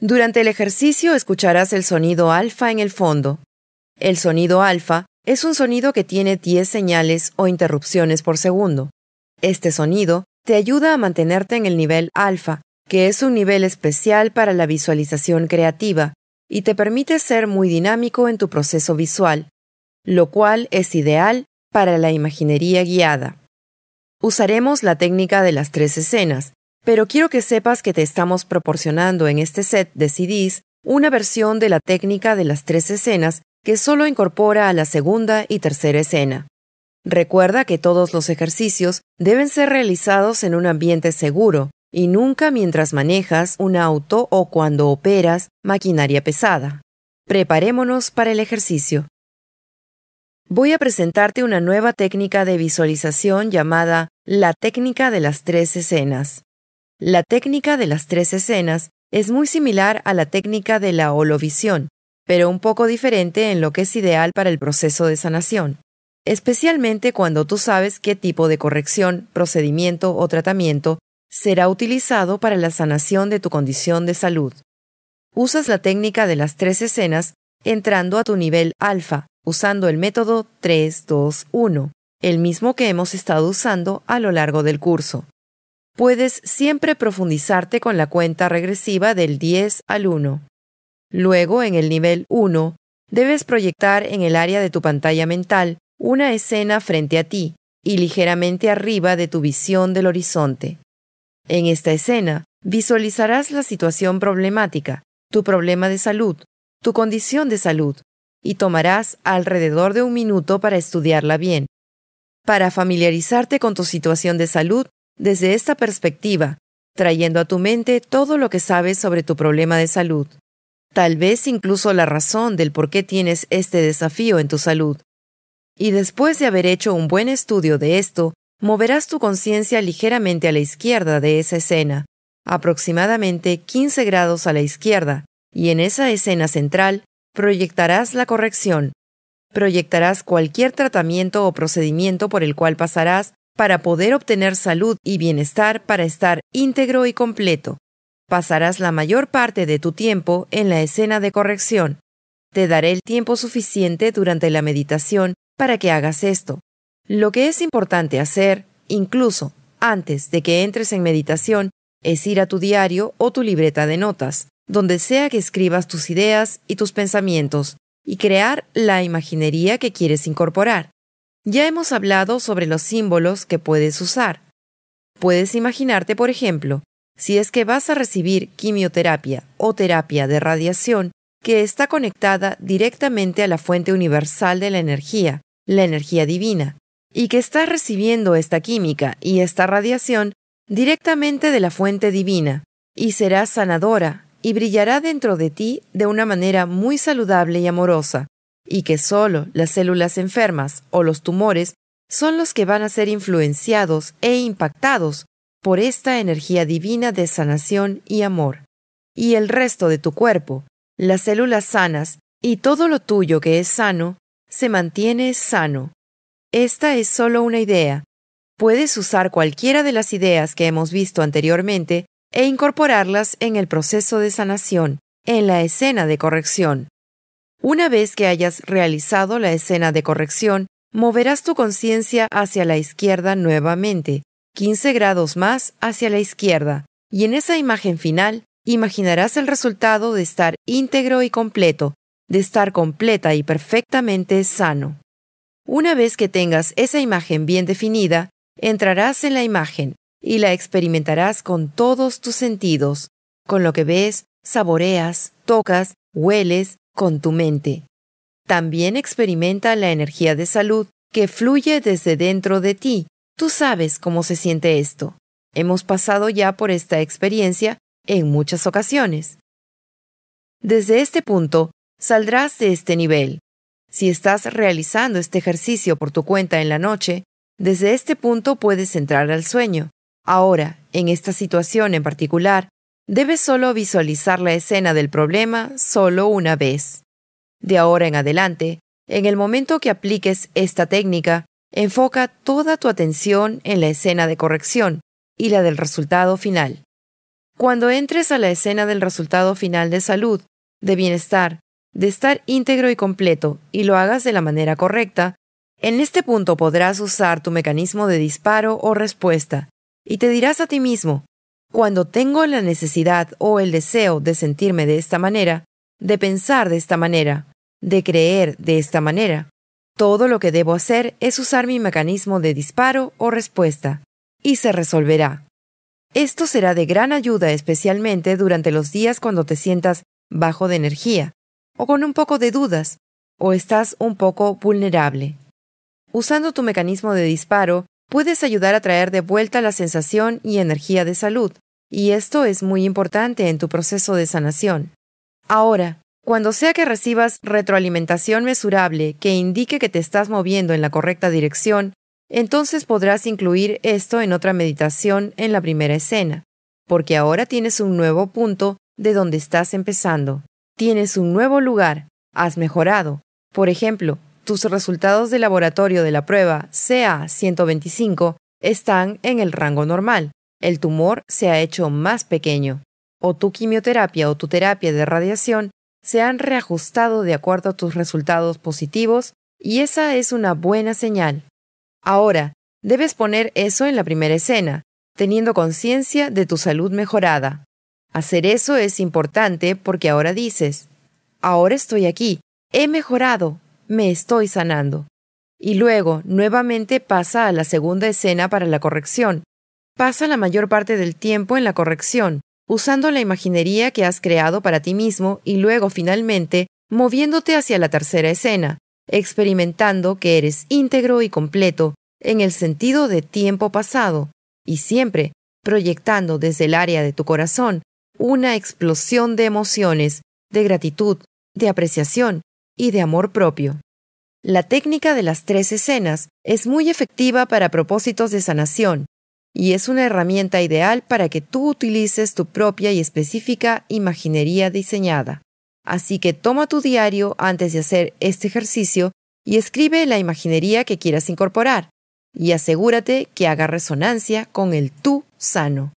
Durante el ejercicio escucharás el sonido alfa en el fondo. El sonido alfa es un sonido que tiene 10 señales o interrupciones por segundo. Este sonido te ayuda a mantenerte en el nivel alfa, que es un nivel especial para la visualización creativa, y te permite ser muy dinámico en tu proceso visual, lo cual es ideal para la imaginería guiada. Usaremos la técnica de las tres escenas, pero quiero que sepas que te estamos proporcionando en este set de CDs una versión de la técnica de las tres escenas que solo incorpora a la segunda y tercera escena. Recuerda que todos los ejercicios deben ser realizados en un ambiente seguro y nunca mientras manejas un auto o cuando operas maquinaria pesada. Preparémonos para el ejercicio. Voy a presentarte una nueva técnica de visualización llamada la técnica de las tres escenas. La técnica de las tres escenas es muy similar a la técnica de la holovisión, pero un poco diferente en lo que es ideal para el proceso de sanación, especialmente cuando tú sabes qué tipo de corrección, procedimiento o tratamiento será utilizado para la sanación de tu condición de salud. Usas la técnica de las tres escenas entrando a tu nivel alfa, usando el método 3-2-1, el mismo que hemos estado usando a lo largo del curso puedes siempre profundizarte con la cuenta regresiva del 10 al 1. Luego, en el nivel 1, debes proyectar en el área de tu pantalla mental una escena frente a ti y ligeramente arriba de tu visión del horizonte. En esta escena, visualizarás la situación problemática, tu problema de salud, tu condición de salud, y tomarás alrededor de un minuto para estudiarla bien. Para familiarizarte con tu situación de salud, desde esta perspectiva, trayendo a tu mente todo lo que sabes sobre tu problema de salud. Tal vez incluso la razón del por qué tienes este desafío en tu salud. Y después de haber hecho un buen estudio de esto, moverás tu conciencia ligeramente a la izquierda de esa escena, aproximadamente 15 grados a la izquierda, y en esa escena central proyectarás la corrección. Proyectarás cualquier tratamiento o procedimiento por el cual pasarás para poder obtener salud y bienestar para estar íntegro y completo. Pasarás la mayor parte de tu tiempo en la escena de corrección. Te daré el tiempo suficiente durante la meditación para que hagas esto. Lo que es importante hacer, incluso antes de que entres en meditación, es ir a tu diario o tu libreta de notas, donde sea que escribas tus ideas y tus pensamientos, y crear la imaginería que quieres incorporar. Ya hemos hablado sobre los símbolos que puedes usar. Puedes imaginarte, por ejemplo, si es que vas a recibir quimioterapia o terapia de radiación que está conectada directamente a la fuente universal de la energía, la energía divina, y que estás recibiendo esta química y esta radiación directamente de la fuente divina, y será sanadora y brillará dentro de ti de una manera muy saludable y amorosa, y que solo las células enfermas o los tumores son los que van a ser influenciados e impactados por esta energía divina de sanación y amor. Y el resto de tu cuerpo, las células sanas y todo lo tuyo que es sano, se mantiene sano. Esta es solo una idea. Puedes usar cualquiera de las ideas que hemos visto anteriormente e incorporarlas en el proceso de sanación, en la escena de corrección. Una vez que hayas realizado la escena de corrección, moverás tu conciencia hacia la izquierda nuevamente, 15 grados más hacia la izquierda, y en esa imagen final imaginarás el resultado de estar íntegro y completo, de estar completa y perfectamente sano. Una vez que tengas esa imagen bien definida, entrarás en la imagen y la experimentarás con todos tus sentidos, con lo que ves, saboreas, tocas, hueles, con tu mente. También experimenta la energía de salud que fluye desde dentro de ti. Tú sabes cómo se siente esto. Hemos pasado ya por esta experiencia en muchas ocasiones. Desde este punto, saldrás de este nivel. Si estás realizando este ejercicio por tu cuenta en la noche, desde este punto puedes entrar al sueño. Ahora, en esta situación en particular, Debes solo visualizar la escena del problema solo una vez. De ahora en adelante, en el momento que apliques esta técnica, enfoca toda tu atención en la escena de corrección y la del resultado final. Cuando entres a la escena del resultado final de salud, de bienestar, de estar íntegro y completo, y lo hagas de la manera correcta, en este punto podrás usar tu mecanismo de disparo o respuesta, y te dirás a ti mismo, cuando tengo la necesidad o el deseo de sentirme de esta manera, de pensar de esta manera, de creer de esta manera, todo lo que debo hacer es usar mi mecanismo de disparo o respuesta, y se resolverá. Esto será de gran ayuda especialmente durante los días cuando te sientas bajo de energía, o con un poco de dudas, o estás un poco vulnerable. Usando tu mecanismo de disparo, puedes ayudar a traer de vuelta la sensación y energía de salud, y esto es muy importante en tu proceso de sanación. Ahora, cuando sea que recibas retroalimentación mesurable que indique que te estás moviendo en la correcta dirección, entonces podrás incluir esto en otra meditación en la primera escena, porque ahora tienes un nuevo punto de donde estás empezando. Tienes un nuevo lugar, has mejorado. Por ejemplo, tus resultados de laboratorio de la prueba CA125 están en el rango normal. El tumor se ha hecho más pequeño. O tu quimioterapia o tu terapia de radiación se han reajustado de acuerdo a tus resultados positivos y esa es una buena señal. Ahora, debes poner eso en la primera escena, teniendo conciencia de tu salud mejorada. Hacer eso es importante porque ahora dices, ahora estoy aquí, he mejorado, me estoy sanando. Y luego, nuevamente pasa a la segunda escena para la corrección. Pasa la mayor parte del tiempo en la corrección, usando la imaginería que has creado para ti mismo y luego finalmente moviéndote hacia la tercera escena, experimentando que eres íntegro y completo en el sentido de tiempo pasado, y siempre proyectando desde el área de tu corazón una explosión de emociones, de gratitud, de apreciación y de amor propio. La técnica de las tres escenas es muy efectiva para propósitos de sanación y es una herramienta ideal para que tú utilices tu propia y específica imaginería diseñada. Así que toma tu diario antes de hacer este ejercicio y escribe la imaginería que quieras incorporar, y asegúrate que haga resonancia con el tú sano.